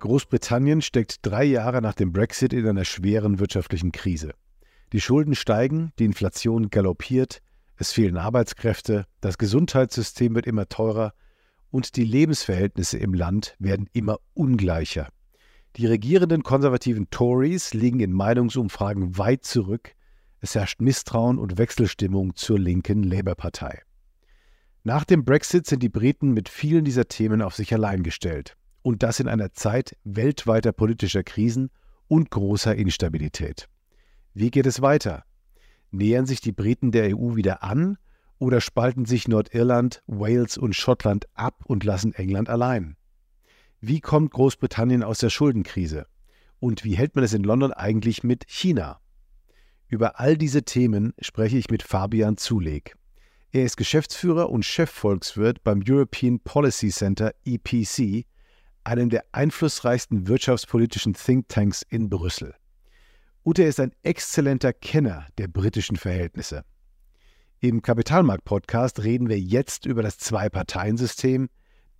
Großbritannien steckt drei Jahre nach dem Brexit in einer schweren wirtschaftlichen Krise. Die Schulden steigen, die Inflation galoppiert, es fehlen Arbeitskräfte, das Gesundheitssystem wird immer teurer und die Lebensverhältnisse im Land werden immer ungleicher. Die regierenden konservativen Tories liegen in Meinungsumfragen weit zurück. Es herrscht Misstrauen und Wechselstimmung zur linken Labour-Partei. Nach dem Brexit sind die Briten mit vielen dieser Themen auf sich allein gestellt. Und das in einer Zeit weltweiter politischer Krisen und großer Instabilität. Wie geht es weiter? Nähern sich die Briten der EU wieder an oder spalten sich Nordirland, Wales und Schottland ab und lassen England allein? Wie kommt Großbritannien aus der Schuldenkrise? Und wie hält man es in London eigentlich mit China? Über all diese Themen spreche ich mit Fabian Zuleg. Er ist Geschäftsführer und Chefvolkswirt beim European Policy Center EPC, einem der einflussreichsten wirtschaftspolitischen Thinktanks in Brüssel. Er ist ein exzellenter Kenner der britischen Verhältnisse. Im Kapitalmarkt-Podcast reden wir jetzt über das Zwei-Parteien-System,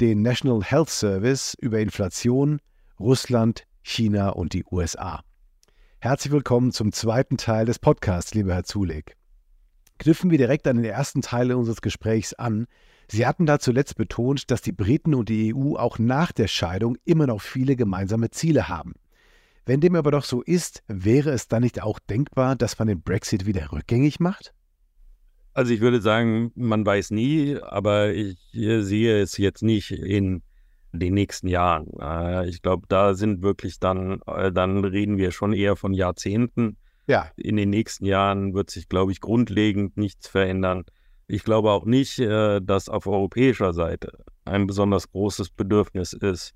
den National Health Service, über Inflation, Russland, China und die USA. Herzlich willkommen zum zweiten Teil des Podcasts, lieber Herr Zuleg. Knüpfen wir direkt an den ersten Teil unseres Gesprächs an, Sie hatten da zuletzt betont, dass die Briten und die EU auch nach der Scheidung immer noch viele gemeinsame Ziele haben. Wenn dem aber doch so ist, wäre es dann nicht auch denkbar, dass man den Brexit wieder rückgängig macht? Also ich würde sagen, man weiß nie, aber ich sehe es jetzt nicht in den nächsten Jahren. Äh, ich glaube, da sind wirklich dann, äh, dann reden wir schon eher von Jahrzehnten. Ja. In den nächsten Jahren wird sich, glaube ich, grundlegend nichts verändern. Ich glaube auch nicht, äh, dass auf europäischer Seite ein besonders großes Bedürfnis ist,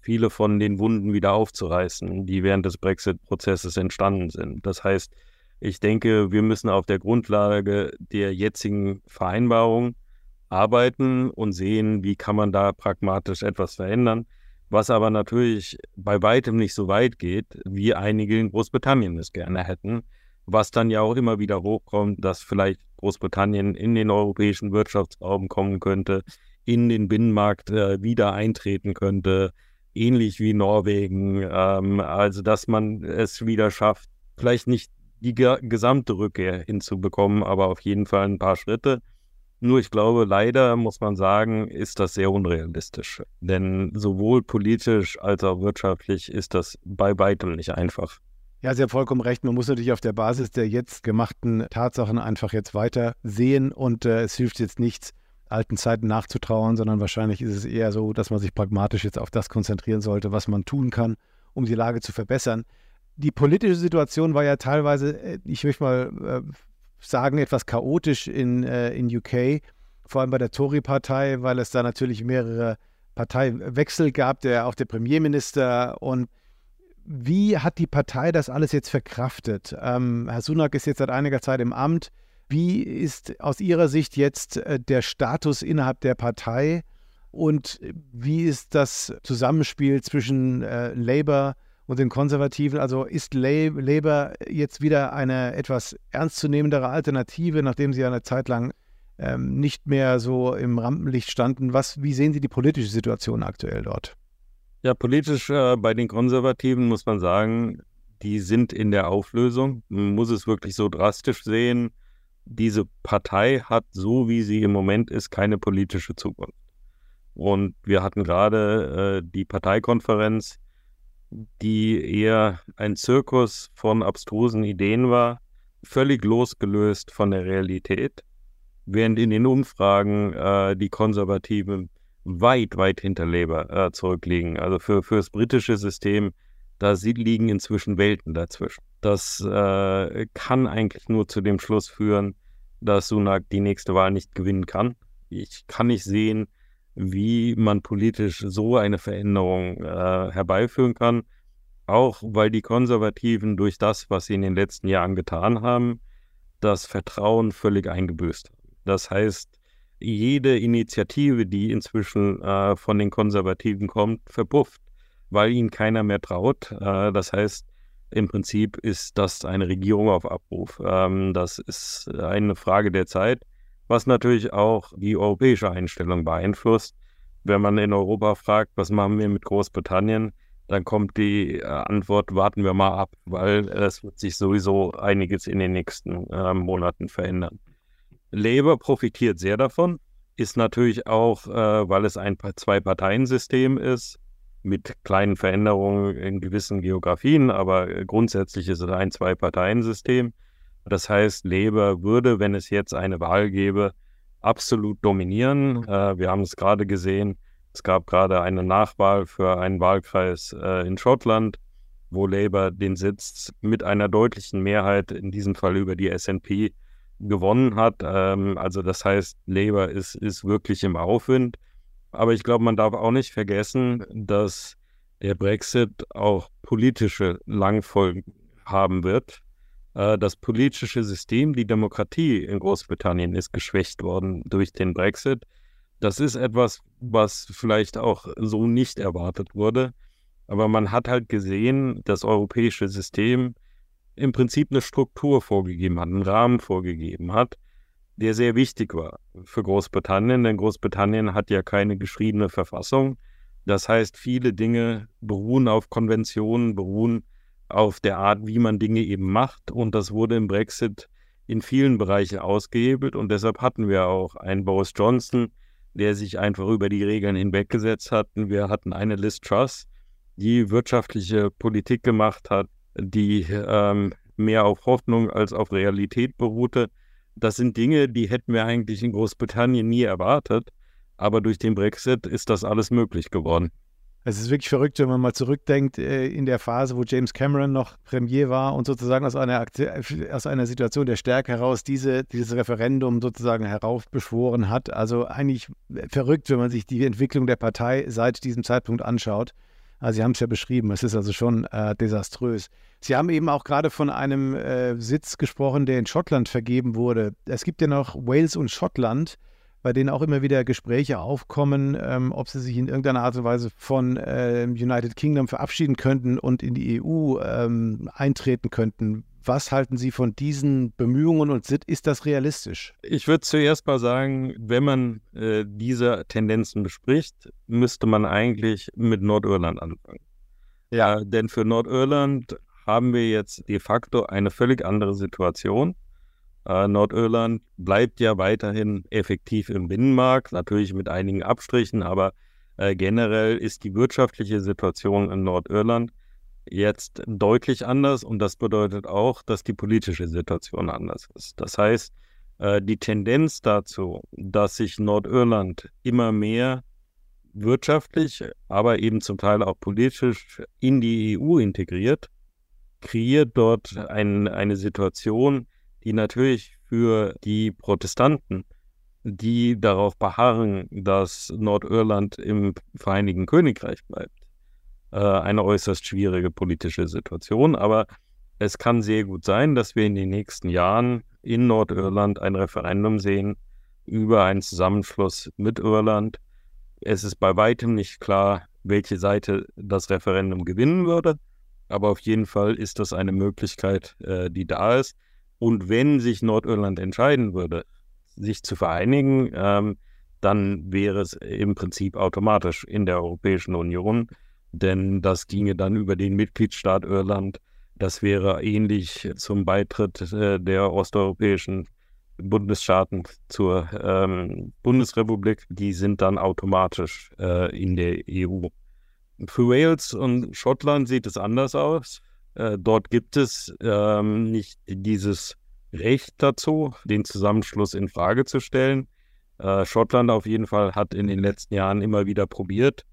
viele von den Wunden wieder aufzureißen, die während des Brexit-Prozesses entstanden sind. Das heißt, ich denke, wir müssen auf der Grundlage der jetzigen Vereinbarung arbeiten und sehen, wie kann man da pragmatisch etwas verändern, was aber natürlich bei weitem nicht so weit geht, wie einige in Großbritannien es gerne hätten was dann ja auch immer wieder hochkommt, dass vielleicht Großbritannien in den europäischen Wirtschaftsraum kommen könnte, in den Binnenmarkt äh, wieder eintreten könnte, ähnlich wie Norwegen. Ähm, also dass man es wieder schafft, vielleicht nicht die ge gesamte Rückkehr hinzubekommen, aber auf jeden Fall ein paar Schritte. Nur ich glaube, leider muss man sagen, ist das sehr unrealistisch. Denn sowohl politisch als auch wirtschaftlich ist das bei weitem nicht einfach. Ja, Sie haben vollkommen recht. Man muss natürlich auf der Basis der jetzt gemachten Tatsachen einfach jetzt weiter sehen und äh, es hilft jetzt nichts, alten Zeiten nachzutrauern, sondern wahrscheinlich ist es eher so, dass man sich pragmatisch jetzt auf das konzentrieren sollte, was man tun kann, um die Lage zu verbessern. Die politische Situation war ja teilweise, äh, ich möchte mal äh, sagen, etwas chaotisch in, äh, in UK, vor allem bei der Tory-Partei, weil es da natürlich mehrere Parteiwechsel gab, der auch der Premierminister und wie hat die Partei das alles jetzt verkraftet? Ähm, Herr Sunak ist jetzt seit einiger Zeit im Amt. Wie ist aus Ihrer Sicht jetzt äh, der Status innerhalb der Partei und wie ist das Zusammenspiel zwischen äh, Labour und den Konservativen? Also ist Labour jetzt wieder eine etwas ernstzunehmendere Alternative, nachdem sie eine Zeit lang ähm, nicht mehr so im Rampenlicht standen? Was, wie sehen Sie die politische Situation aktuell dort? Ja, politisch äh, bei den Konservativen muss man sagen, die sind in der Auflösung. Man muss es wirklich so drastisch sehen. Diese Partei hat, so wie sie im Moment ist, keine politische Zukunft. Und wir hatten gerade äh, die Parteikonferenz, die eher ein Zirkus von abstrusen Ideen war, völlig losgelöst von der Realität, während in den Umfragen äh, die Konservativen weit, weit hinter Labour äh, zurückliegen. Also für, für das britische System, da liegen inzwischen Welten dazwischen. Das äh, kann eigentlich nur zu dem Schluss führen, dass Sunak die nächste Wahl nicht gewinnen kann. Ich kann nicht sehen, wie man politisch so eine Veränderung äh, herbeiführen kann. auch weil die Konservativen durch das, was sie in den letzten Jahren getan haben, das Vertrauen völlig eingebüßt haben. Das heißt, jede Initiative, die inzwischen äh, von den Konservativen kommt, verpufft, weil ihnen keiner mehr traut. Äh, das heißt, im Prinzip ist das eine Regierung auf Abruf. Ähm, das ist eine Frage der Zeit, was natürlich auch die europäische Einstellung beeinflusst. Wenn man in Europa fragt, was machen wir mit Großbritannien, dann kommt die äh, Antwort, warten wir mal ab, weil es wird sich sowieso einiges in den nächsten äh, Monaten verändern. Labour profitiert sehr davon, ist natürlich auch, äh, weil es ein Zwei-Parteien-System ist, mit kleinen Veränderungen in gewissen Geografien, aber äh, grundsätzlich ist es ein Zwei-Parteien-System. Das heißt, Labour würde, wenn es jetzt eine Wahl gäbe, absolut dominieren. Äh, wir haben es gerade gesehen, es gab gerade eine Nachwahl für einen Wahlkreis äh, in Schottland, wo Labour den Sitz mit einer deutlichen Mehrheit, in diesem Fall über die SNP, gewonnen hat. Ähm, also das heißt, Labour ist, ist wirklich im Aufwind. Aber ich glaube, man darf auch nicht vergessen, dass der Brexit auch politische Langfolgen haben wird. Äh, das politische System, die Demokratie in Großbritannien ist geschwächt worden durch den Brexit. Das ist etwas, was vielleicht auch so nicht erwartet wurde. Aber man hat halt gesehen, das europäische System im Prinzip eine Struktur vorgegeben hat, einen Rahmen vorgegeben hat, der sehr wichtig war für Großbritannien, denn Großbritannien hat ja keine geschriebene Verfassung. Das heißt, viele Dinge beruhen auf Konventionen, beruhen auf der Art, wie man Dinge eben macht. Und das wurde im Brexit in vielen Bereichen ausgehebelt. Und deshalb hatten wir auch einen Boris Johnson, der sich einfach über die Regeln hinweggesetzt hat. Wir hatten eine Liz Truss, die wirtschaftliche Politik gemacht hat, die ähm, mehr auf Hoffnung als auf Realität beruhte. Das sind Dinge, die hätten wir eigentlich in Großbritannien nie erwartet. Aber durch den Brexit ist das alles möglich geworden. Es ist wirklich verrückt, wenn man mal zurückdenkt äh, in der Phase, wo James Cameron noch Premier war und sozusagen aus einer, aus einer Situation der Stärke heraus diese, dieses Referendum sozusagen heraufbeschworen hat. Also eigentlich verrückt, wenn man sich die Entwicklung der Partei seit diesem Zeitpunkt anschaut. Also Sie haben es ja beschrieben, es ist also schon äh, desaströs. Sie haben eben auch gerade von einem äh, Sitz gesprochen, der in Schottland vergeben wurde. Es gibt ja noch Wales und Schottland, bei denen auch immer wieder Gespräche aufkommen, ähm, ob sie sich in irgendeiner Art und Weise von äh, United Kingdom verabschieden könnten und in die EU ähm, eintreten könnten. Was halten Sie von diesen Bemühungen und ist das realistisch? Ich würde zuerst mal sagen, wenn man äh, diese Tendenzen bespricht, müsste man eigentlich mit Nordirland anfangen. Ja, denn für Nordirland haben wir jetzt de facto eine völlig andere Situation. Äh, Nordirland bleibt ja weiterhin effektiv im Binnenmarkt, natürlich mit einigen Abstrichen, aber äh, generell ist die wirtschaftliche Situation in Nordirland jetzt deutlich anders und das bedeutet auch, dass die politische Situation anders ist. Das heißt, äh, die Tendenz dazu, dass sich Nordirland immer mehr wirtschaftlich, aber eben zum Teil auch politisch in die EU integriert, kreiert dort ein, eine Situation, die natürlich für die Protestanten, die darauf beharren, dass Nordirland im Vereinigten Königreich bleibt, äh, eine äußerst schwierige politische Situation. Aber es kann sehr gut sein, dass wir in den nächsten Jahren in Nordirland ein Referendum sehen über einen Zusammenschluss mit Irland. Es ist bei weitem nicht klar, welche Seite das Referendum gewinnen würde, aber auf jeden Fall ist das eine Möglichkeit, äh, die da ist. Und wenn sich Nordirland entscheiden würde, sich zu vereinigen, ähm, dann wäre es im Prinzip automatisch in der Europäischen Union denn das ginge dann über den Mitgliedstaat Irland. Das wäre ähnlich zum Beitritt äh, der osteuropäischen Bundesstaaten zur ähm, Bundesrepublik. Die sind dann automatisch äh, in der EU. Für Wales und Schottland sieht es anders aus. Äh, dort gibt es ähm, nicht dieses Recht dazu, den Zusammenschluss in Frage zu stellen. Äh, Schottland auf jeden Fall hat in den letzten Jahren immer wieder probiert,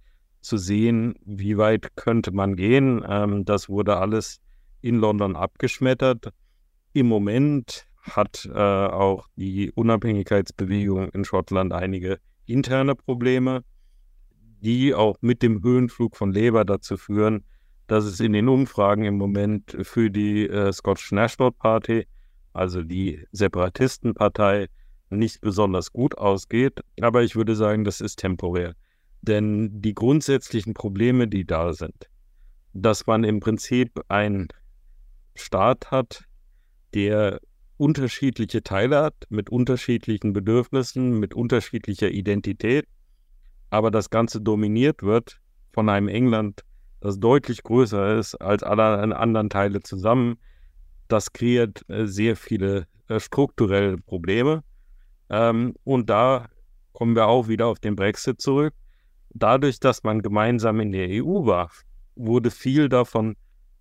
zu sehen, wie weit könnte man gehen. Ähm, das wurde alles in London abgeschmettert. Im Moment hat äh, auch die Unabhängigkeitsbewegung in Schottland einige interne Probleme, die auch mit dem Höhenflug von Labour dazu führen, dass es in den Umfragen im Moment für die äh, Scottish National Party, also die Separatistenpartei, nicht besonders gut ausgeht. Aber ich würde sagen, das ist temporär. Denn die grundsätzlichen Probleme, die da sind, dass man im Prinzip einen Staat hat, der unterschiedliche Teile hat, mit unterschiedlichen Bedürfnissen, mit unterschiedlicher Identität, aber das Ganze dominiert wird von einem England, das deutlich größer ist als alle anderen Teile zusammen. Das kreiert äh, sehr viele äh, strukturelle Probleme. Ähm, und da kommen wir auch wieder auf den Brexit zurück. Dadurch, dass man gemeinsam in der EU war, wurde viel davon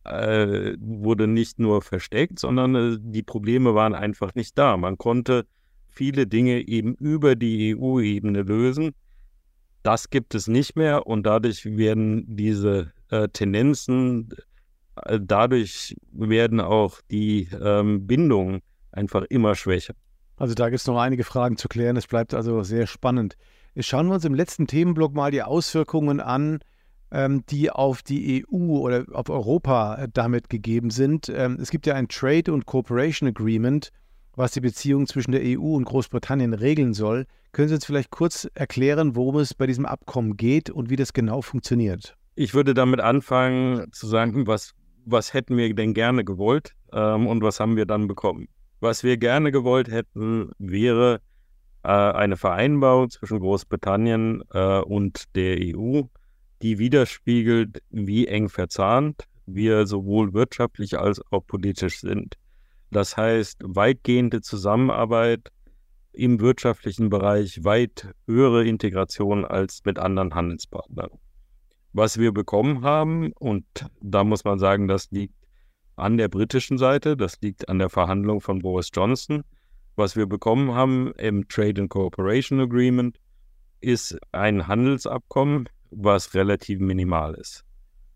äh, wurde nicht nur versteckt, sondern äh, die Probleme waren einfach nicht da. Man konnte viele Dinge eben über die EU-Ebene lösen. Das gibt es nicht mehr und dadurch werden diese äh, Tendenzen, äh, dadurch werden auch die ähm, Bindungen einfach immer schwächer. Also da gibt es noch einige Fragen zu klären. Es bleibt also sehr spannend. Schauen wir uns im letzten Themenblock mal die Auswirkungen an, ähm, die auf die EU oder auf Europa äh, damit gegeben sind. Ähm, es gibt ja ein Trade- und Cooperation Agreement, was die Beziehung zwischen der EU und Großbritannien regeln soll. Können Sie uns vielleicht kurz erklären, worum es bei diesem Abkommen geht und wie das genau funktioniert? Ich würde damit anfangen zu sagen, was, was hätten wir denn gerne gewollt ähm, und was haben wir dann bekommen. Was wir gerne gewollt hätten, wäre äh, eine Vereinbarung zwischen Großbritannien äh, und der EU, die widerspiegelt, wie eng verzahnt wir sowohl wirtschaftlich als auch politisch sind. Das heißt, weitgehende Zusammenarbeit im wirtschaftlichen Bereich, weit höhere Integration als mit anderen Handelspartnern. Was wir bekommen haben, und da muss man sagen, das liegt an der britischen Seite, das liegt an der Verhandlung von Boris Johnson. Was wir bekommen haben im Trade and Cooperation Agreement ist ein Handelsabkommen, was relativ minimal ist.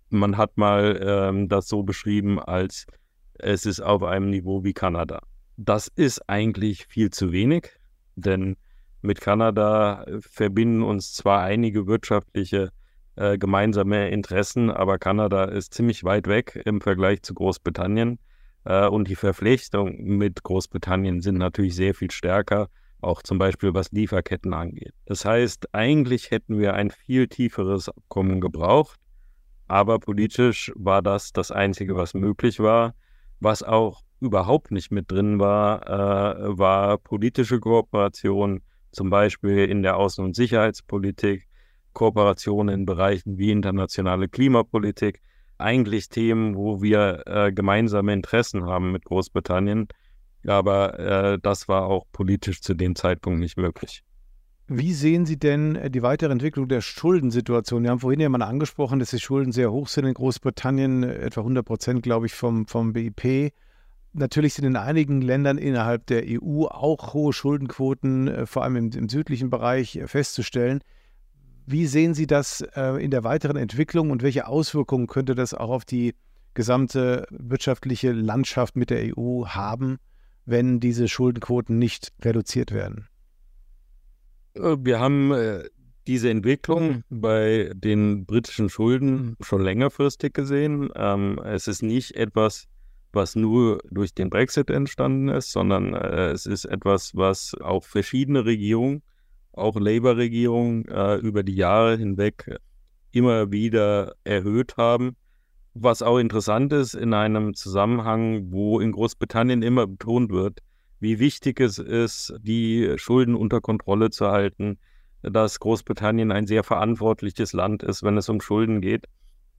Man hat mal ähm, das so beschrieben, als es ist auf einem Niveau wie Kanada. Das ist eigentlich viel zu wenig, denn mit Kanada verbinden uns zwar einige wirtschaftliche äh, gemeinsame Interessen, aber Kanada ist ziemlich weit weg im Vergleich zu Großbritannien. Äh, und die Verflechtungen mit Großbritannien sind natürlich sehr viel stärker, auch zum Beispiel was Lieferketten angeht. Das heißt, eigentlich hätten wir ein viel tieferes Abkommen gebraucht, aber politisch war das das Einzige, was möglich war. Was auch überhaupt nicht mit drin war, äh, war politische Kooperation, zum Beispiel in der Außen- und Sicherheitspolitik, Kooperation in Bereichen wie internationale Klimapolitik, eigentlich Themen, wo wir äh, gemeinsame Interessen haben mit Großbritannien. Aber äh, das war auch politisch zu dem Zeitpunkt nicht möglich. Wie sehen Sie denn äh, die weitere Entwicklung der Schuldensituation? Wir haben vorhin ja mal angesprochen, dass die Schulden sehr hoch sind in Großbritannien, etwa 100 Prozent, glaube ich, vom, vom BIP. Natürlich sind in einigen Ländern innerhalb der EU auch hohe Schuldenquoten, äh, vor allem im, im südlichen Bereich, äh, festzustellen. Wie sehen Sie das äh, in der weiteren Entwicklung und welche Auswirkungen könnte das auch auf die gesamte wirtschaftliche Landschaft mit der EU haben, wenn diese Schuldenquoten nicht reduziert werden? Äh, wir haben äh, diese Entwicklung bei den britischen Schulden schon längerfristig gesehen. Ähm, es ist nicht etwas, was nur durch den Brexit entstanden ist, sondern äh, es ist etwas, was auch verschiedene Regierungen auch Labour-Regierungen äh, über die Jahre hinweg immer wieder erhöht haben. Was auch interessant ist in einem Zusammenhang, wo in Großbritannien immer betont wird, wie wichtig es ist, die Schulden unter Kontrolle zu halten, dass Großbritannien ein sehr verantwortliches Land ist, wenn es um Schulden geht.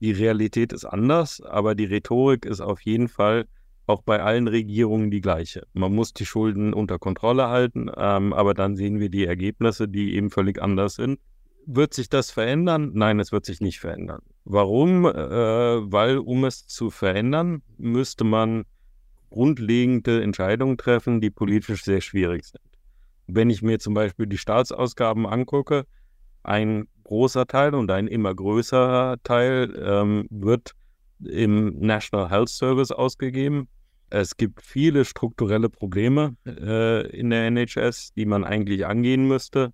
Die Realität ist anders, aber die Rhetorik ist auf jeden Fall auch bei allen Regierungen die gleiche. Man muss die Schulden unter Kontrolle halten, ähm, aber dann sehen wir die Ergebnisse, die eben völlig anders sind. Wird sich das verändern? Nein, es wird sich nicht verändern. Warum? Äh, weil um es zu verändern, müsste man grundlegende Entscheidungen treffen, die politisch sehr schwierig sind. Wenn ich mir zum Beispiel die Staatsausgaben angucke, ein großer Teil und ein immer größerer Teil ähm, wird im National Health Service ausgegeben. Es gibt viele strukturelle Probleme äh, in der NHS, die man eigentlich angehen müsste.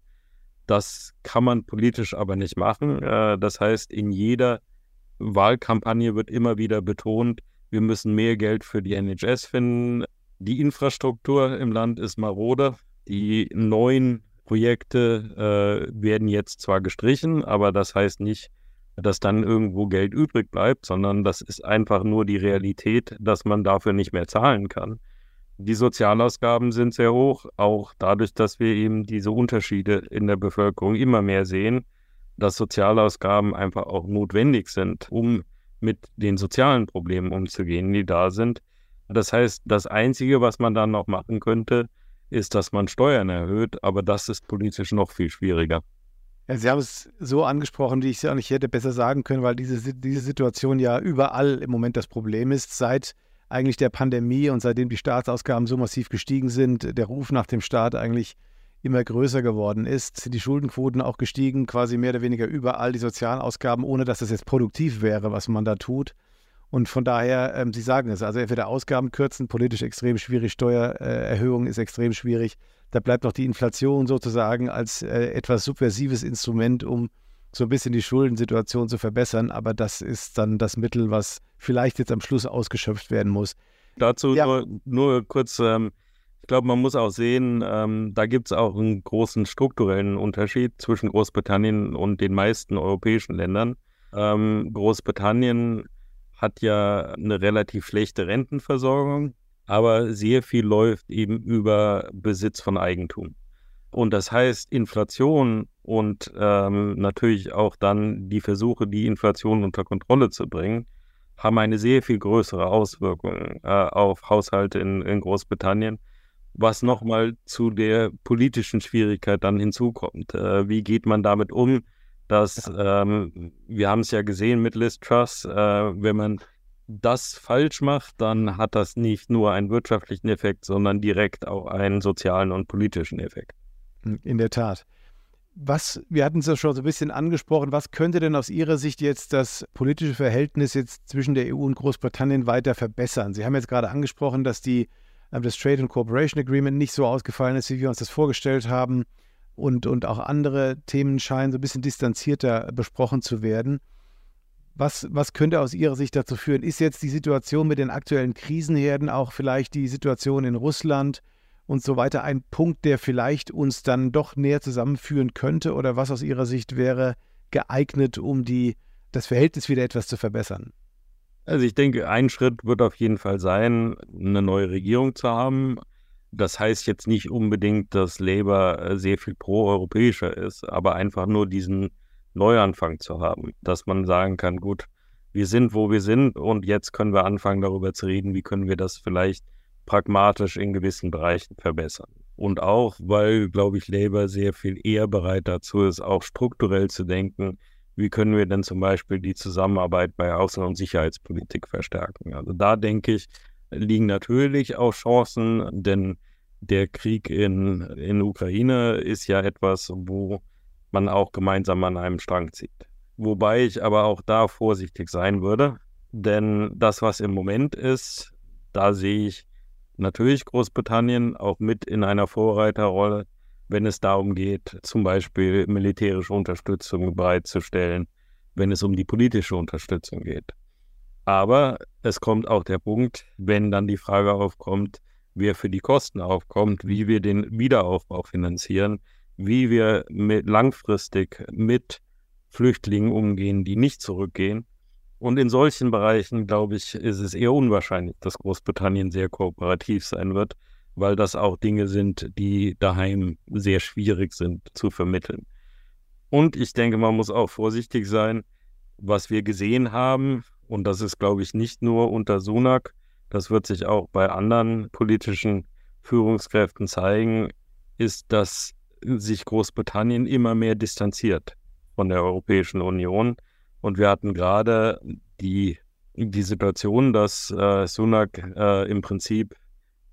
Das kann man politisch aber nicht machen. Äh, das heißt, in jeder Wahlkampagne wird immer wieder betont, wir müssen mehr Geld für die NHS finden. Die Infrastruktur im Land ist marode. Die neuen Projekte äh, werden jetzt zwar gestrichen, aber das heißt nicht, dass dann irgendwo Geld übrig bleibt, sondern das ist einfach nur die Realität, dass man dafür nicht mehr zahlen kann. Die Sozialausgaben sind sehr hoch, auch dadurch, dass wir eben diese Unterschiede in der Bevölkerung immer mehr sehen, dass Sozialausgaben einfach auch notwendig sind, um mit den sozialen Problemen umzugehen, die da sind. Das heißt, das Einzige, was man dann noch machen könnte, ist, dass man Steuern erhöht, aber das ist politisch noch viel schwieriger. Ja, Sie haben es so angesprochen, wie ich es auch nicht hätte besser sagen können, weil diese, diese Situation ja überall im Moment das Problem ist. Seit eigentlich der Pandemie und seitdem die Staatsausgaben so massiv gestiegen sind, der Ruf nach dem Staat eigentlich immer größer geworden ist, sind die Schuldenquoten auch gestiegen, quasi mehr oder weniger überall die Sozialausgaben, ohne dass es jetzt produktiv wäre, was man da tut. Und von daher, ähm, Sie sagen es, also entweder Ausgaben kürzen, politisch extrem schwierig, Steuererhöhung ist extrem schwierig. Da bleibt noch die Inflation sozusagen als äh, etwas subversives Instrument, um so ein bisschen die Schuldensituation zu verbessern. Aber das ist dann das Mittel, was vielleicht jetzt am Schluss ausgeschöpft werden muss. Dazu ja. nur, nur, kurz, ähm, ich glaube, man muss auch sehen, ähm, da gibt es auch einen großen strukturellen Unterschied zwischen Großbritannien und den meisten europäischen Ländern. Ähm, Großbritannien hat ja eine relativ schlechte Rentenversorgung, aber sehr viel läuft eben über Besitz von Eigentum. Und das heißt, Inflation und ähm, natürlich auch dann die Versuche, die Inflation unter Kontrolle zu bringen, haben eine sehr viel größere Auswirkung äh, auf Haushalte in, in Großbritannien, was nochmal zu der politischen Schwierigkeit dann hinzukommt. Äh, wie geht man damit um? dass ähm, wir haben es ja gesehen mit Liz Truss, äh, wenn man das falsch macht, dann hat das nicht nur einen wirtschaftlichen Effekt, sondern direkt auch einen sozialen und politischen Effekt. In der Tat. Was, wir hatten es ja schon so ein bisschen angesprochen, was könnte denn aus Ihrer Sicht jetzt das politische Verhältnis jetzt zwischen der EU und Großbritannien weiter verbessern? Sie haben jetzt gerade angesprochen, dass die, äh, das Trade and Cooperation Agreement nicht so ausgefallen ist, wie wir uns das vorgestellt haben und, und auch andere Themen scheinen so ein bisschen distanzierter besprochen zu werden. Was, was könnte aus Ihrer Sicht dazu führen? Ist jetzt die Situation mit den aktuellen Krisenherden, auch vielleicht die Situation in Russland und so weiter, ein Punkt, der vielleicht uns dann doch näher zusammenführen könnte? Oder was aus Ihrer Sicht wäre geeignet, um die, das Verhältnis wieder etwas zu verbessern? Also ich denke, ein Schritt wird auf jeden Fall sein, eine neue Regierung zu haben. Das heißt jetzt nicht unbedingt, dass Labour äh, sehr viel pro-europäischer ist, aber einfach nur diesen Neuanfang zu haben, dass man sagen kann, gut, wir sind, wo wir sind und jetzt können wir anfangen, darüber zu reden, wie können wir das vielleicht pragmatisch in gewissen Bereichen verbessern. Und auch, weil, glaube ich, Labour sehr viel eher bereit dazu ist, auch strukturell zu denken, wie können wir denn zum Beispiel die Zusammenarbeit bei Außen- und Sicherheitspolitik verstärken. Also da denke ich, liegen natürlich auch Chancen, denn der Krieg in, in Ukraine ist ja etwas, wo man auch gemeinsam an einem Strang zieht. Wobei ich aber auch da vorsichtig sein würde, denn das, was im Moment ist, da sehe ich natürlich Großbritannien auch mit in einer Vorreiterrolle, wenn es darum geht, zum Beispiel militärische Unterstützung bereitzustellen, wenn es um die politische Unterstützung geht. Aber es kommt auch der Punkt, wenn dann die Frage aufkommt, wer für die Kosten aufkommt, wie wir den Wiederaufbau finanzieren, wie wir mit langfristig mit Flüchtlingen umgehen, die nicht zurückgehen. Und in solchen Bereichen, glaube ich, ist es eher unwahrscheinlich, dass Großbritannien sehr kooperativ sein wird, weil das auch Dinge sind, die daheim sehr schwierig sind zu vermitteln. Und ich denke, man muss auch vorsichtig sein, was wir gesehen haben, und das ist, glaube ich, nicht nur unter Sunak, das wird sich auch bei anderen politischen Führungskräften zeigen, ist, dass sich Großbritannien immer mehr distanziert von der Europäischen Union. Und wir hatten gerade die, die Situation, dass äh, Sunak äh, im Prinzip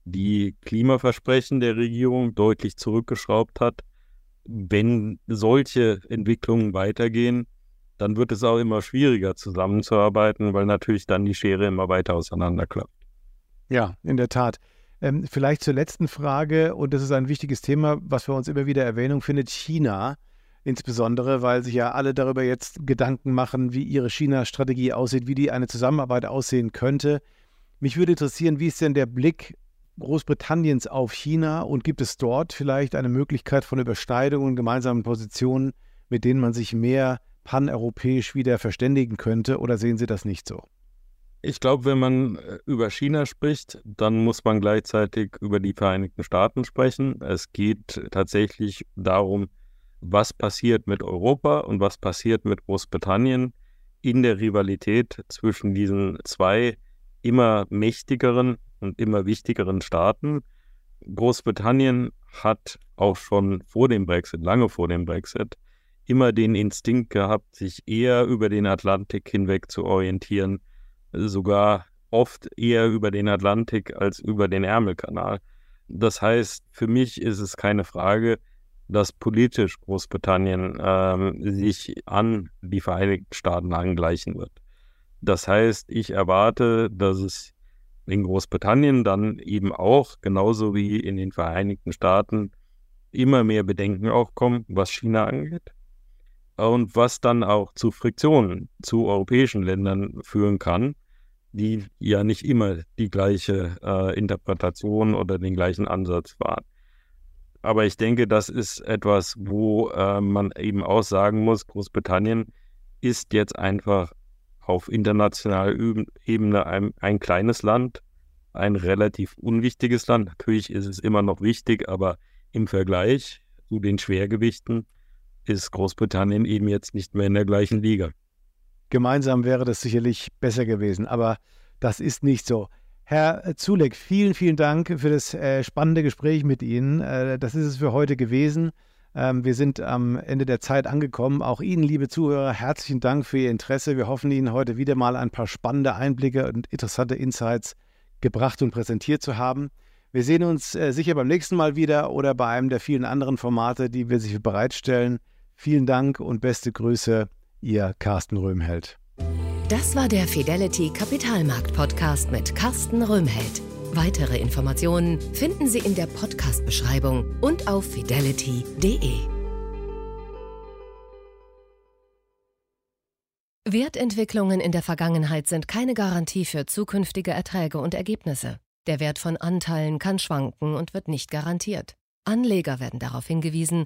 die Klimaversprechen der Regierung deutlich zurückgeschraubt hat. Wenn solche Entwicklungen weitergehen, dann wird es auch immer schwieriger zusammenzuarbeiten, weil natürlich dann die Schere immer weiter auseinanderklappt. Ja, in der Tat. Ähm, vielleicht zur letzten Frage, und das ist ein wichtiges Thema, was für uns immer wieder Erwähnung findet, China. Insbesondere, weil sich ja alle darüber jetzt Gedanken machen, wie ihre China-Strategie aussieht, wie die eine Zusammenarbeit aussehen könnte. Mich würde interessieren, wie ist denn der Blick Großbritanniens auf China und gibt es dort vielleicht eine Möglichkeit von Überschneidungen und gemeinsamen Positionen, mit denen man sich mehr paneuropäisch wieder verständigen könnte oder sehen Sie das nicht so? Ich glaube, wenn man äh, über China spricht, dann muss man gleichzeitig über die Vereinigten Staaten sprechen. Es geht tatsächlich darum, was passiert mit Europa und was passiert mit Großbritannien in der Rivalität zwischen diesen zwei immer mächtigeren und immer wichtigeren Staaten. Großbritannien hat auch schon vor dem Brexit, lange vor dem Brexit, immer den Instinkt gehabt, sich eher über den Atlantik hinweg zu orientieren, sogar oft eher über den Atlantik als über den Ärmelkanal. Das heißt, für mich ist es keine Frage, dass politisch Großbritannien ähm, sich an die Vereinigten Staaten angleichen wird. Das heißt, ich erwarte, dass es in Großbritannien dann eben auch, genauso wie in den Vereinigten Staaten, immer mehr Bedenken aufkommen, was China angeht. Und was dann auch zu Friktionen zu europäischen Ländern führen kann, die ja nicht immer die gleiche äh, Interpretation oder den gleichen Ansatz fahren. Aber ich denke, das ist etwas, wo äh, man eben auch sagen muss, Großbritannien ist jetzt einfach auf internationaler Ebene ein, ein kleines Land, ein relativ unwichtiges Land. Natürlich ist es immer noch wichtig, aber im Vergleich zu den Schwergewichten ist Großbritannien eben jetzt nicht mehr in der gleichen Liga. Gemeinsam wäre das sicherlich besser gewesen, aber das ist nicht so. Herr Zulek, vielen, vielen Dank für das äh, spannende Gespräch mit Ihnen. Äh, das ist es für heute gewesen. Ähm, wir sind am Ende der Zeit angekommen. Auch Ihnen, liebe Zuhörer, herzlichen Dank für Ihr Interesse. Wir hoffen Ihnen heute wieder mal ein paar spannende Einblicke und interessante Insights gebracht und präsentiert zu haben. Wir sehen uns äh, sicher beim nächsten Mal wieder oder bei einem der vielen anderen Formate, die wir sich bereitstellen. Vielen Dank und beste Grüße, Ihr Carsten Röhmheld. Das war der Fidelity Kapitalmarkt Podcast mit Carsten Röhmheld. Weitere Informationen finden Sie in der Podcast-Beschreibung und auf fidelity.de. Wertentwicklungen in der Vergangenheit sind keine Garantie für zukünftige Erträge und Ergebnisse. Der Wert von Anteilen kann schwanken und wird nicht garantiert. Anleger werden darauf hingewiesen,